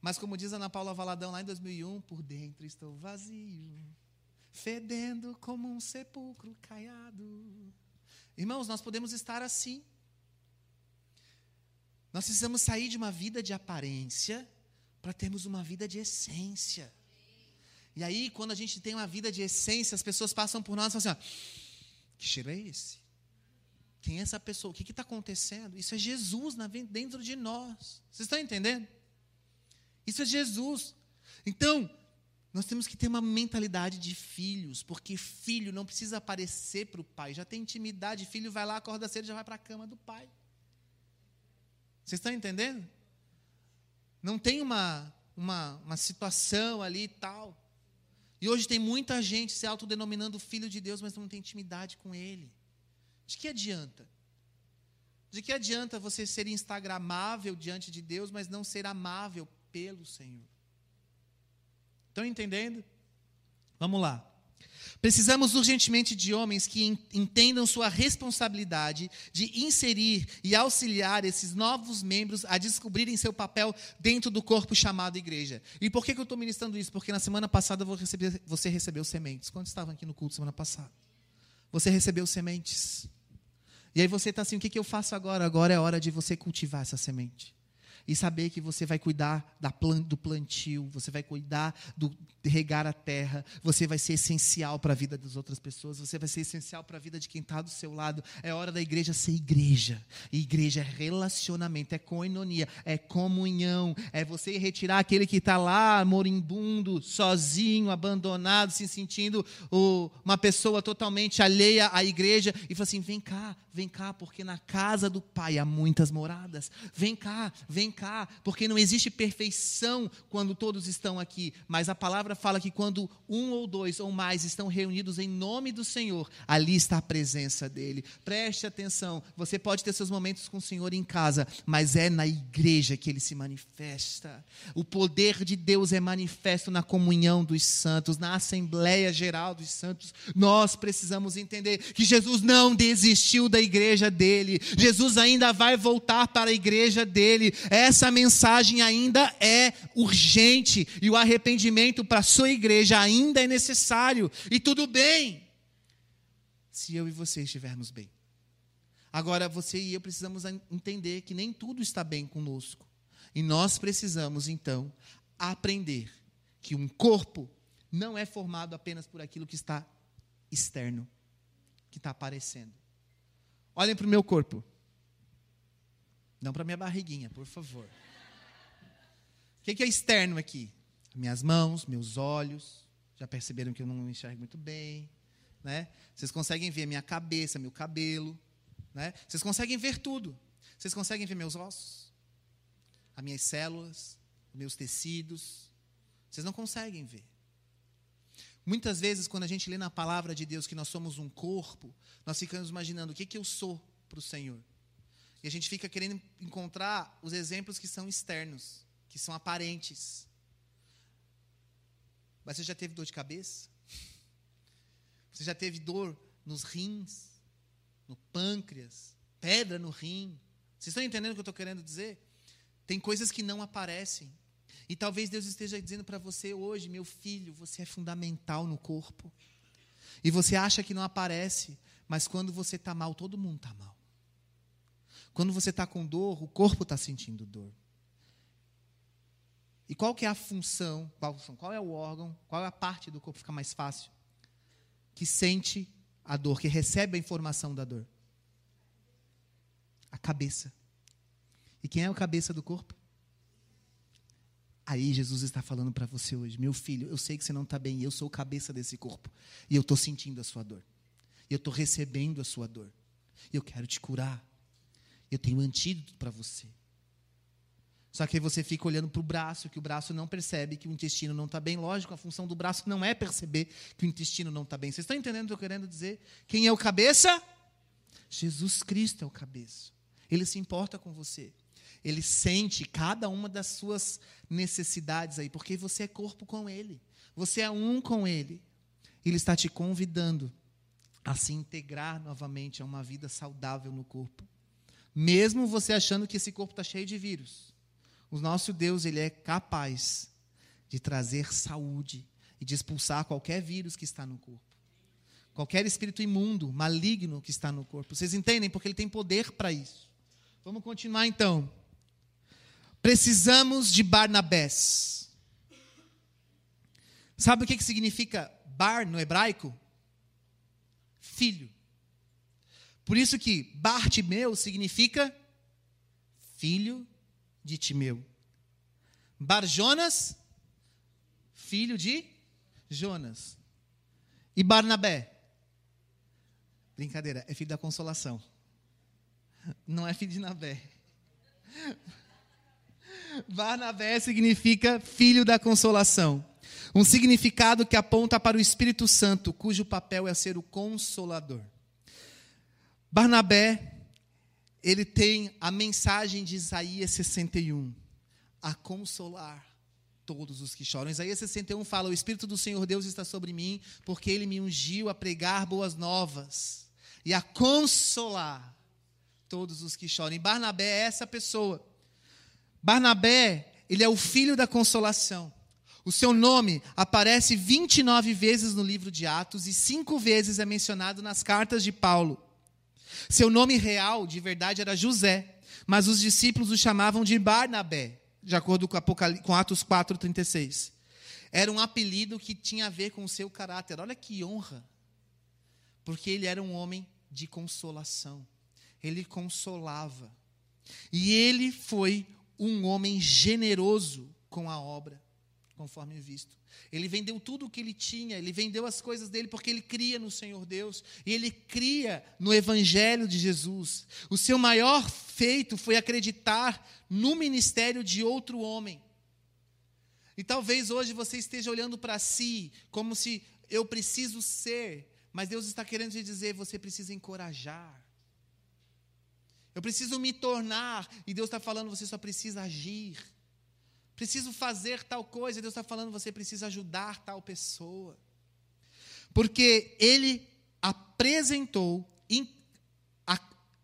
Speaker 1: Mas como diz Ana Paula Valadão lá em 2001, por dentro estou vazio fedendo como um sepulcro caiado. Irmãos, nós podemos estar assim. Nós precisamos sair de uma vida de aparência para termos uma vida de essência. E aí, quando a gente tem uma vida de essência, as pessoas passam por nós e falam assim: ó, que cheiro é esse? Quem é essa pessoa? O que está acontecendo? Isso é Jesus dentro de nós. Vocês estão entendendo? Isso é Jesus. Então, nós temos que ter uma mentalidade de filhos, porque filho não precisa aparecer para o pai, já tem intimidade. Filho vai lá, acorda cedo, já vai para a cama do pai. Vocês estão entendendo? Não tem uma, uma, uma situação ali e tal. E hoje tem muita gente se autodenominando filho de Deus, mas não tem intimidade com Ele. De que adianta? De que adianta você ser instagramável diante de Deus, mas não ser amável pelo Senhor? Estão entendendo? Vamos lá. Precisamos urgentemente de homens que entendam sua responsabilidade de inserir e auxiliar esses novos membros a descobrirem seu papel dentro do corpo chamado igreja. E por que, que eu estou ministrando isso? Porque na semana passada você recebeu sementes. Quantos estavam aqui no culto semana passada? Você recebeu sementes. E aí você está assim: o que, que eu faço agora? Agora é hora de você cultivar essa semente e saber que você vai cuidar da plant, do plantio, você vai cuidar do regar a terra, você vai ser essencial para a vida das outras pessoas, você vai ser essencial para a vida de quem está do seu lado. É hora da igreja ser igreja. E igreja é relacionamento, é coinonia, é comunhão, é você retirar aquele que está lá moribundo, sozinho, abandonado, se sentindo uma pessoa totalmente alheia à igreja e falar assim: vem cá, vem cá, porque na casa do Pai há muitas moradas. Vem cá, vem cá, porque não existe perfeição quando todos estão aqui, mas a palavra fala que quando um ou dois ou mais estão reunidos em nome do Senhor, ali está a presença dele. Preste atenção, você pode ter seus momentos com o Senhor em casa, mas é na igreja que ele se manifesta. O poder de Deus é manifesto na comunhão dos santos, na Assembleia Geral dos Santos. Nós precisamos entender que Jesus não desistiu da igreja dele, Jesus ainda vai voltar para a igreja dele. É essa mensagem ainda é urgente e o arrependimento para a sua igreja ainda é necessário. E tudo bem, se eu e você estivermos bem. Agora, você e eu precisamos entender que nem tudo está bem conosco. E nós precisamos, então, aprender que um corpo não é formado apenas por aquilo que está externo, que está aparecendo. Olhem para o meu corpo. Não para minha barriguinha, por favor. O que é externo aqui? Minhas mãos, meus olhos. Já perceberam que eu não enxergo muito bem, né? Vocês conseguem ver minha cabeça, meu cabelo. Né? Vocês conseguem ver tudo. Vocês conseguem ver meus ossos, as minhas células, meus tecidos. Vocês não conseguem ver. Muitas vezes, quando a gente lê na palavra de Deus que nós somos um corpo, nós ficamos imaginando o que, que eu sou para o Senhor. E a gente fica querendo encontrar os exemplos que são externos, que são aparentes. Mas você já teve dor de cabeça? Você já teve dor nos rins, no pâncreas, pedra no rim? Vocês estão entendendo o que eu estou querendo dizer? Tem coisas que não aparecem. E talvez Deus esteja dizendo para você hoje, meu filho, você é fundamental no corpo. E você acha que não aparece, mas quando você está mal, todo mundo está mal. Quando você está com dor, o corpo está sentindo dor. E qual que é a função, qual, qual é o órgão, qual é a parte do corpo, fica mais fácil, que sente a dor, que recebe a informação da dor? A cabeça. E quem é a cabeça do corpo? Aí Jesus está falando para você hoje, meu filho, eu sei que você não está bem, eu sou cabeça desse corpo. E eu estou sentindo a sua dor. E eu estou recebendo a sua dor. E eu quero te curar. Eu tenho um antídoto para você. Só que aí você fica olhando para o braço, que o braço não percebe que o intestino não está bem. Lógico, a função do braço não é perceber que o intestino não está bem. Vocês estão entendendo o que eu estou querendo dizer? Quem é o cabeça? Jesus Cristo é o cabeça. Ele se importa com você. Ele sente cada uma das suas necessidades aí, porque você é corpo com Ele. Você é um com Ele. Ele está te convidando a se integrar novamente a uma vida saudável no corpo. Mesmo você achando que esse corpo está cheio de vírus. O nosso Deus, ele é capaz de trazer saúde e de expulsar qualquer vírus que está no corpo. Qualquer espírito imundo, maligno que está no corpo. Vocês entendem? Porque ele tem poder para isso. Vamos continuar então. Precisamos de Barnabés. Sabe o que, que significa bar no hebraico? Filho. Por isso que Bartimeu significa filho de Timeu. Barjonas, filho de Jonas. E Barnabé? Brincadeira, é filho da consolação. Não é filho de Nabé. Barnabé significa filho da consolação. Um significado que aponta para o Espírito Santo, cujo papel é ser o consolador. Barnabé ele tem a mensagem de Isaías 61, a consolar todos os que choram. Isaías 61 fala: O Espírito do Senhor Deus está sobre mim, porque ele me ungiu a pregar boas novas e a consolar todos os que choram. E Barnabé é essa pessoa. Barnabé, ele é o filho da consolação. O seu nome aparece 29 vezes no livro de Atos e cinco vezes é mencionado nas cartas de Paulo. Seu nome real, de verdade, era José, mas os discípulos o chamavam de Barnabé, de acordo com, Apocal... com Atos 4,36. Era um apelido que tinha a ver com o seu caráter. Olha que honra! Porque ele era um homem de consolação. Ele consolava. E ele foi um homem generoso com a obra conforme visto. Ele vendeu tudo o que ele tinha, ele vendeu as coisas dele porque ele cria no Senhor Deus e ele cria no Evangelho de Jesus. O seu maior feito foi acreditar no ministério de outro homem. E talvez hoje você esteja olhando para si como se eu preciso ser, mas Deus está querendo te dizer: você precisa encorajar. Eu preciso me tornar, e Deus está falando: você só precisa agir preciso fazer tal coisa. Deus está falando, você precisa ajudar tal pessoa. Porque ele apresentou,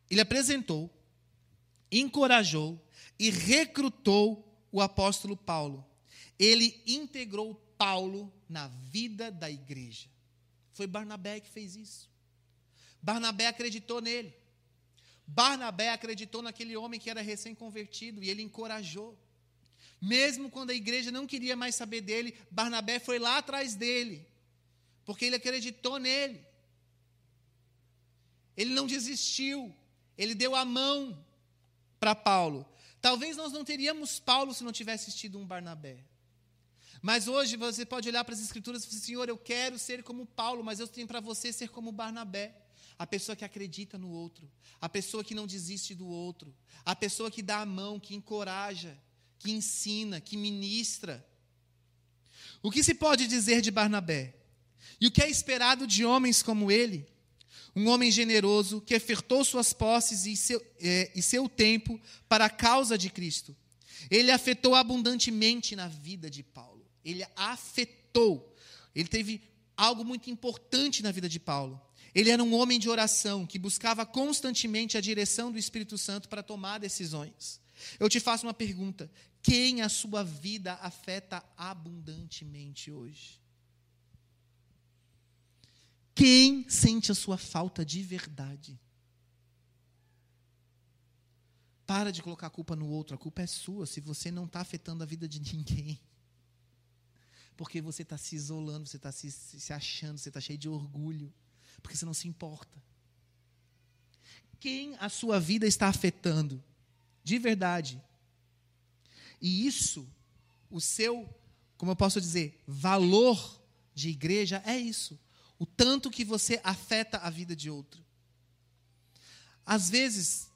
Speaker 1: ele apresentou, encorajou e recrutou o apóstolo Paulo. Ele integrou Paulo na vida da igreja. Foi Barnabé que fez isso. Barnabé acreditou nele. Barnabé acreditou naquele homem que era recém-convertido e ele encorajou. Mesmo quando a igreja não queria mais saber dele, Barnabé foi lá atrás dele, porque ele acreditou nele. Ele não desistiu, ele deu a mão para Paulo. Talvez nós não teríamos Paulo se não tivesse tido um Barnabé. Mas hoje você pode olhar para as Escrituras e dizer: Senhor, eu quero ser como Paulo, mas eu tenho para você ser como Barnabé. a pessoa que acredita no outro, a pessoa que não desiste do outro, a pessoa que dá a mão, que encoraja, que ensina, que ministra. O que se pode dizer de Barnabé? E o que é esperado de homens como ele? Um homem generoso que ofertou suas posses e seu, é, e seu tempo para a causa de Cristo. Ele afetou abundantemente na vida de Paulo. Ele afetou. Ele teve algo muito importante na vida de Paulo. Ele era um homem de oração que buscava constantemente a direção do Espírito Santo para tomar decisões. Eu te faço uma pergunta: quem a sua vida afeta abundantemente hoje? Quem sente a sua falta de verdade? Para de colocar a culpa no outro, a culpa é sua se você não está afetando a vida de ninguém. Porque você está se isolando, você está se, se achando, você está cheio de orgulho, porque você não se importa. Quem a sua vida está afetando, de verdade. E isso, o seu, como eu posso dizer, valor de igreja é isso o tanto que você afeta a vida de outro. Às vezes,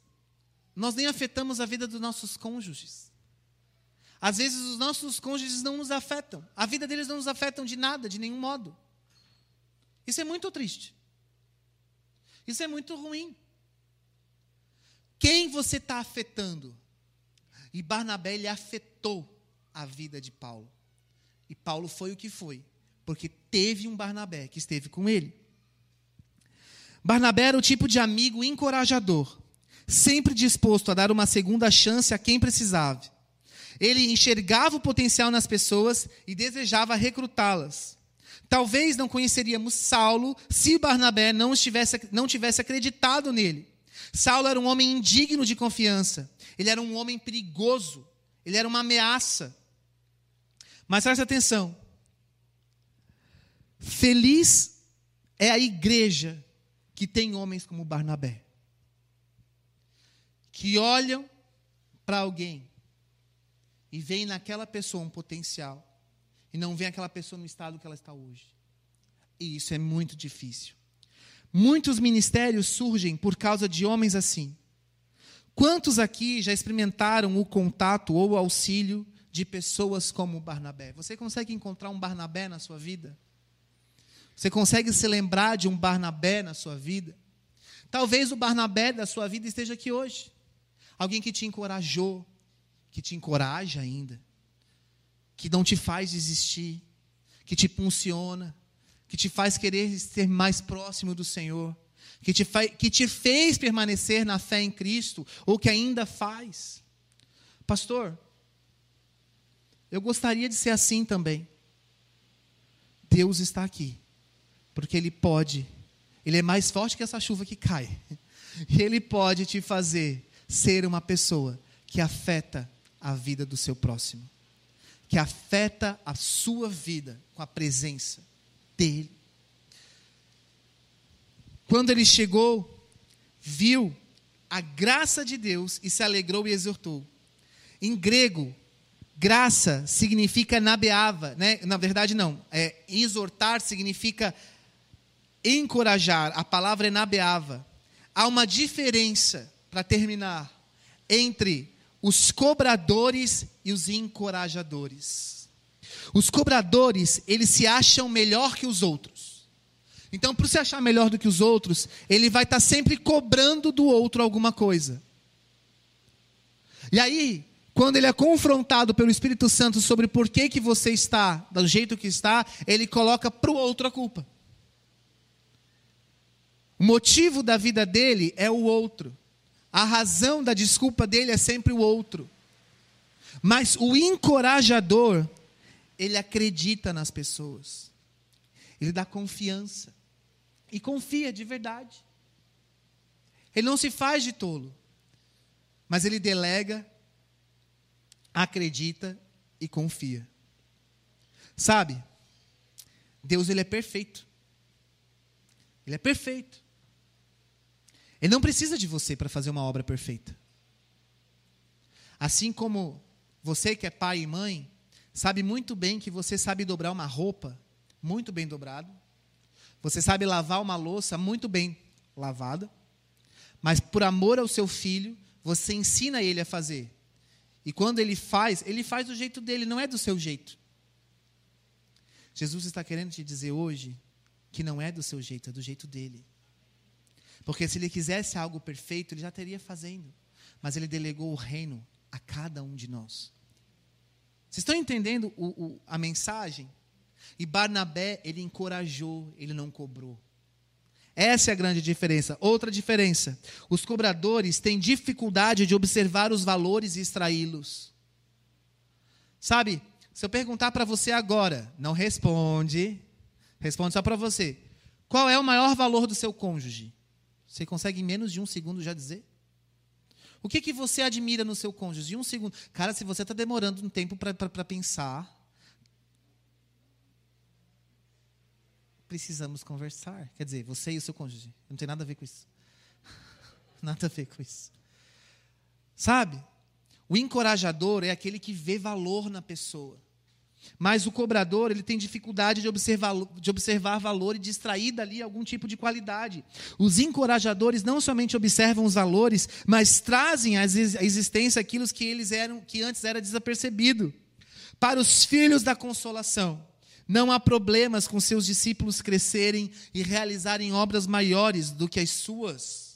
Speaker 1: nós nem afetamos a vida dos nossos cônjuges. Às vezes, os nossos cônjuges não nos afetam. A vida deles não nos afetam de nada, de nenhum modo. Isso é muito triste. Isso é muito ruim. Quem você está afetando? E Barnabé ele afetou a vida de Paulo. E Paulo foi o que foi porque teve um Barnabé que esteve com ele. Barnabé era o tipo de amigo encorajador, sempre disposto a dar uma segunda chance a quem precisava. Ele enxergava o potencial nas pessoas e desejava recrutá-las. Talvez não conheceríamos Saulo se Barnabé não, estivesse, não tivesse acreditado nele. Saulo era um homem indigno de confiança. Ele era um homem perigoso. Ele era uma ameaça. Mas preste atenção: Feliz é a igreja que tem homens como Barnabé, que olham para alguém e veem naquela pessoa um potencial e não veem aquela pessoa no estado que ela está hoje. E isso é muito difícil. Muitos ministérios surgem por causa de homens assim. Quantos aqui já experimentaram o contato ou o auxílio de pessoas como Barnabé? Você consegue encontrar um Barnabé na sua vida? Você consegue se lembrar de um Barnabé na sua vida? Talvez o Barnabé da sua vida esteja aqui hoje. Alguém que te encorajou, que te encoraja ainda, que não te faz desistir, que te funciona, que te faz querer ser mais próximo do Senhor, que te, que te fez permanecer na fé em Cristo, ou que ainda faz. Pastor, eu gostaria de ser assim também. Deus está aqui porque Ele pode, Ele é mais forte que essa chuva que cai. E Ele pode te fazer ser uma pessoa que afeta a vida do seu próximo, que afeta a sua vida com a presença dEle. Quando ele chegou, viu a graça de Deus e se alegrou e exortou. Em grego, graça significa nabeava, né? Na verdade não, é exortar significa encorajar, a palavra é nabeava. Há uma diferença, para terminar, entre os cobradores e os encorajadores. Os cobradores, eles se acham melhor que os outros. Então, para se achar melhor do que os outros, ele vai estar tá sempre cobrando do outro alguma coisa. E aí, quando ele é confrontado pelo Espírito Santo sobre por que, que você está do jeito que está, ele coloca para o outro a culpa. O motivo da vida dele é o outro. A razão da desculpa dele é sempre o outro. Mas o encorajador, ele acredita nas pessoas. Ele dá confiança. E confia de verdade. Ele não se faz de tolo. Mas ele delega, acredita e confia. Sabe? Deus ele é perfeito. Ele é perfeito. Ele não precisa de você para fazer uma obra perfeita. Assim como você que é pai e mãe, sabe muito bem que você sabe dobrar uma roupa muito bem dobrado. Você sabe lavar uma louça muito bem lavada, mas por amor ao seu filho, você ensina ele a fazer. E quando ele faz, ele faz do jeito dele, não é do seu jeito. Jesus está querendo te dizer hoje que não é do seu jeito, é do jeito dele. Porque se ele quisesse algo perfeito, ele já teria fazendo. Mas ele delegou o reino a cada um de nós. Vocês estão entendendo o, o, a mensagem? E Barnabé, ele encorajou, ele não cobrou. Essa é a grande diferença. Outra diferença: os cobradores têm dificuldade de observar os valores e extraí-los. Sabe, se eu perguntar para você agora, não responde, responde só para você. Qual é o maior valor do seu cônjuge? Você consegue em menos de um segundo já dizer? O que, que você admira no seu cônjuge? Um segundo. Cara, se você está demorando um tempo para pensar, precisamos conversar. Quer dizer, você e o seu cônjuge. Não tem nada a ver com isso. nada a ver com isso. Sabe? O encorajador é aquele que vê valor na pessoa. Mas o cobrador, ele tem dificuldade de observar, de observar valor e de extrair dali algum tipo de qualidade. Os encorajadores não somente observam os valores, mas trazem à existência aquilo que eles eram, que antes era desapercebido. Para os filhos da consolação, não há problemas com seus discípulos crescerem e realizarem obras maiores do que as suas.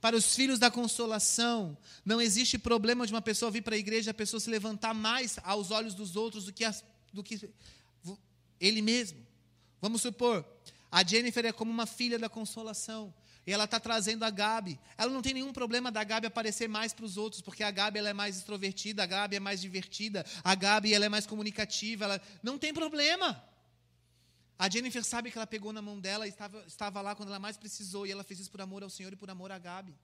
Speaker 1: Para os filhos da consolação, não existe problema de uma pessoa vir para a igreja e a pessoa se levantar mais aos olhos dos outros do que, as, do que ele mesmo. Vamos supor, a Jennifer é como uma filha da consolação. E ela está trazendo a Gabi. Ela não tem nenhum problema da Gabi aparecer mais para os outros, porque a Gabi ela é mais extrovertida, a Gabi é mais divertida, a Gabi ela é mais comunicativa. Ela... Não tem problema. A Jennifer sabe que ela pegou na mão dela e estava, estava lá quando ela mais precisou, e ela fez isso por amor ao Senhor e por amor a Gabi.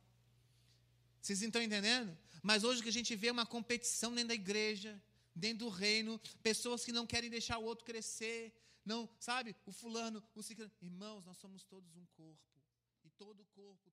Speaker 1: Vocês estão entendendo? Mas hoje que a gente vê uma competição dentro da igreja, dentro do reino, pessoas que não querem deixar o outro crescer, não, sabe? O fulano, o ciclano. Irmãos, nós somos todos um corpo. E todo corpo